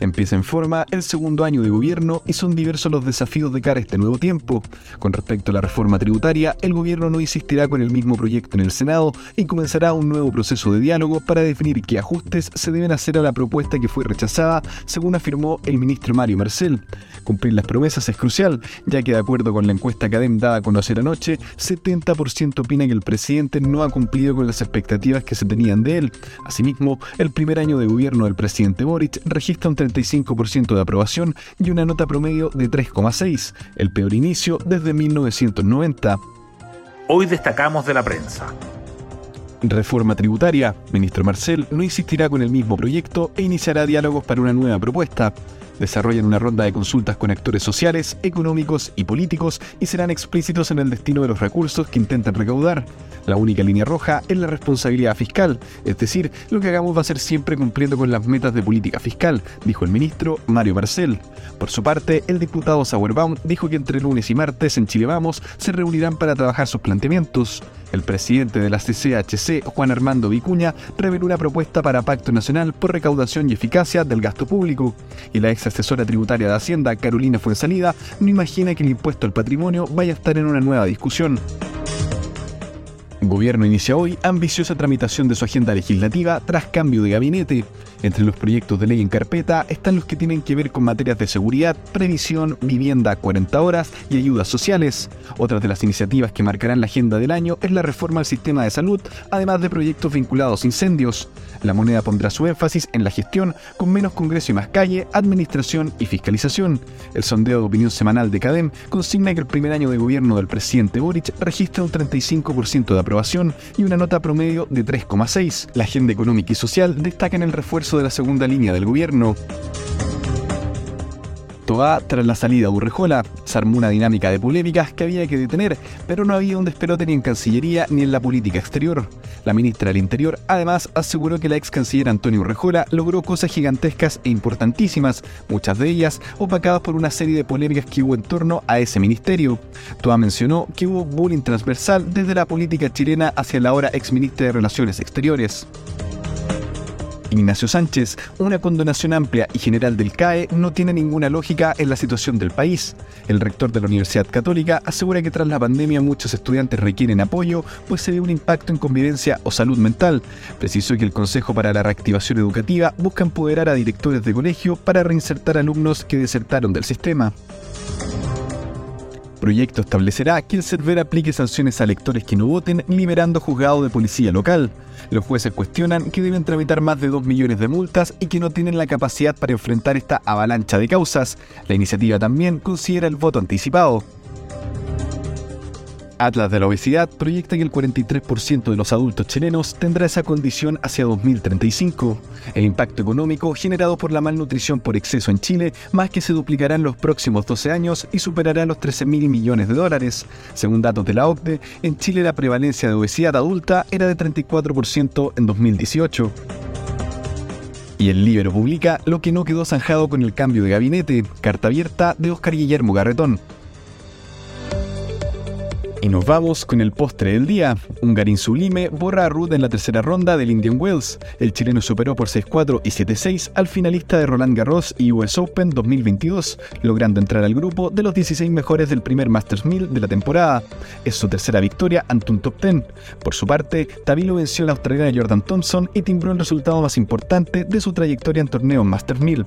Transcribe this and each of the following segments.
Empieza en forma el segundo año de gobierno y son diversos los desafíos de cara a este nuevo tiempo. Con respecto a la reforma tributaria, el gobierno no insistirá con el mismo proyecto en el Senado y comenzará un nuevo proceso de diálogo para definir qué ajustes se deben hacer a la propuesta que fue rechazada, según afirmó el ministro Mario Marcel. Cumplir las promesas es crucial, ya que de acuerdo con la encuesta Cadem dada a conocer anoche, 70% opina que el presidente no ha cumplido con las expectativas que se tenían de él. Asimismo, el primer año de gobierno del presidente Boric registra un 35% de aprobación y una nota promedio de 3,6, el peor inicio desde 1990. Hoy destacamos de la prensa. Reforma tributaria. Ministro Marcel no insistirá con el mismo proyecto e iniciará diálogos para una nueva propuesta desarrollan una ronda de consultas con actores sociales, económicos y políticos y serán explícitos en el destino de los recursos que intentan recaudar. La única línea roja es la responsabilidad fiscal, es decir, lo que hagamos va a ser siempre cumpliendo con las metas de política fiscal, dijo el ministro Mario Marcel. Por su parte, el diputado Sauerbaum dijo que entre lunes y martes en Chile Vamos se reunirán para trabajar sus planteamientos. El presidente de la CCHC, Juan Armando Vicuña, reveló una propuesta para Pacto Nacional por recaudación y eficacia del gasto público. Y la ex asesora tributaria de Hacienda, Carolina Fuensalida, no imagina que el impuesto al patrimonio vaya a estar en una nueva discusión. Gobierno inicia hoy ambiciosa tramitación de su agenda legislativa tras cambio de gabinete. Entre los proyectos de ley en carpeta están los que tienen que ver con materias de seguridad, previsión, vivienda 40 horas y ayudas sociales. Otras de las iniciativas que marcarán la agenda del año es la reforma al sistema de salud, además de proyectos vinculados a incendios. La moneda pondrá su énfasis en la gestión con menos Congreso y más calle, administración y fiscalización. El sondeo de opinión semanal de CADEM consigna que el primer año de gobierno del presidente Boric registra un 35% de aprobación y una nota promedio de 3,6. La agenda económica y social destaca en el refuerzo de la segunda línea del gobierno. Toa, tras la salida de Urrejola, se armó una dinámica de polémicas que había que detener, pero no había un despelote ni en Cancillería ni en la política exterior. La ministra del Interior además aseguró que la ex canciller Antonio Urrejola logró cosas gigantescas e importantísimas, muchas de ellas opacadas por una serie de polémicas que hubo en torno a ese ministerio. Toa mencionó que hubo bullying transversal desde la política chilena hacia la ahora ex ministra de Relaciones Exteriores. Ignacio Sánchez, una condonación amplia y general del CAE no tiene ninguna lógica en la situación del país. El rector de la Universidad Católica asegura que tras la pandemia muchos estudiantes requieren apoyo, pues se ve un impacto en convivencia o salud mental. Precisó que el Consejo para la Reactivación Educativa busca empoderar a directores de colegio para reinsertar alumnos que desertaron del sistema proyecto establecerá que el server aplique sanciones a lectores que no voten, liberando juzgado de policía local. Los jueces cuestionan que deben tramitar más de 2 millones de multas y que no tienen la capacidad para enfrentar esta avalancha de causas. La iniciativa también considera el voto anticipado. Atlas de la Obesidad proyecta que el 43% de los adultos chilenos tendrá esa condición hacia 2035. El impacto económico generado por la malnutrición por exceso en Chile más que se duplicará en los próximos 12 años y superará los 13 mil millones de dólares. Según datos de la OCDE, en Chile la prevalencia de obesidad adulta era de 34% en 2018. Y el libro publica lo que no quedó zanjado con el cambio de gabinete, carta abierta de Oscar Guillermo Garretón. Y nos vamos con el postre del día. Un Garín Sublime borra a Ruth en la tercera ronda del Indian Wells. El chileno superó por 6-4 y 7-6 al finalista de Roland Garros y US Open 2022, logrando entrar al grupo de los 16 mejores del primer Masters 1000 de la temporada. Es su tercera victoria ante un top 10. Por su parte, Tabilo venció al australiano Jordan Thompson y timbró el resultado más importante de su trayectoria en torneos Masters 1000.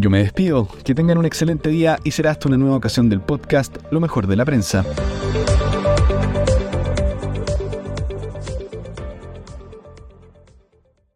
Yo me despido, que tengan un excelente día y será hasta una nueva ocasión del podcast Lo mejor de la prensa.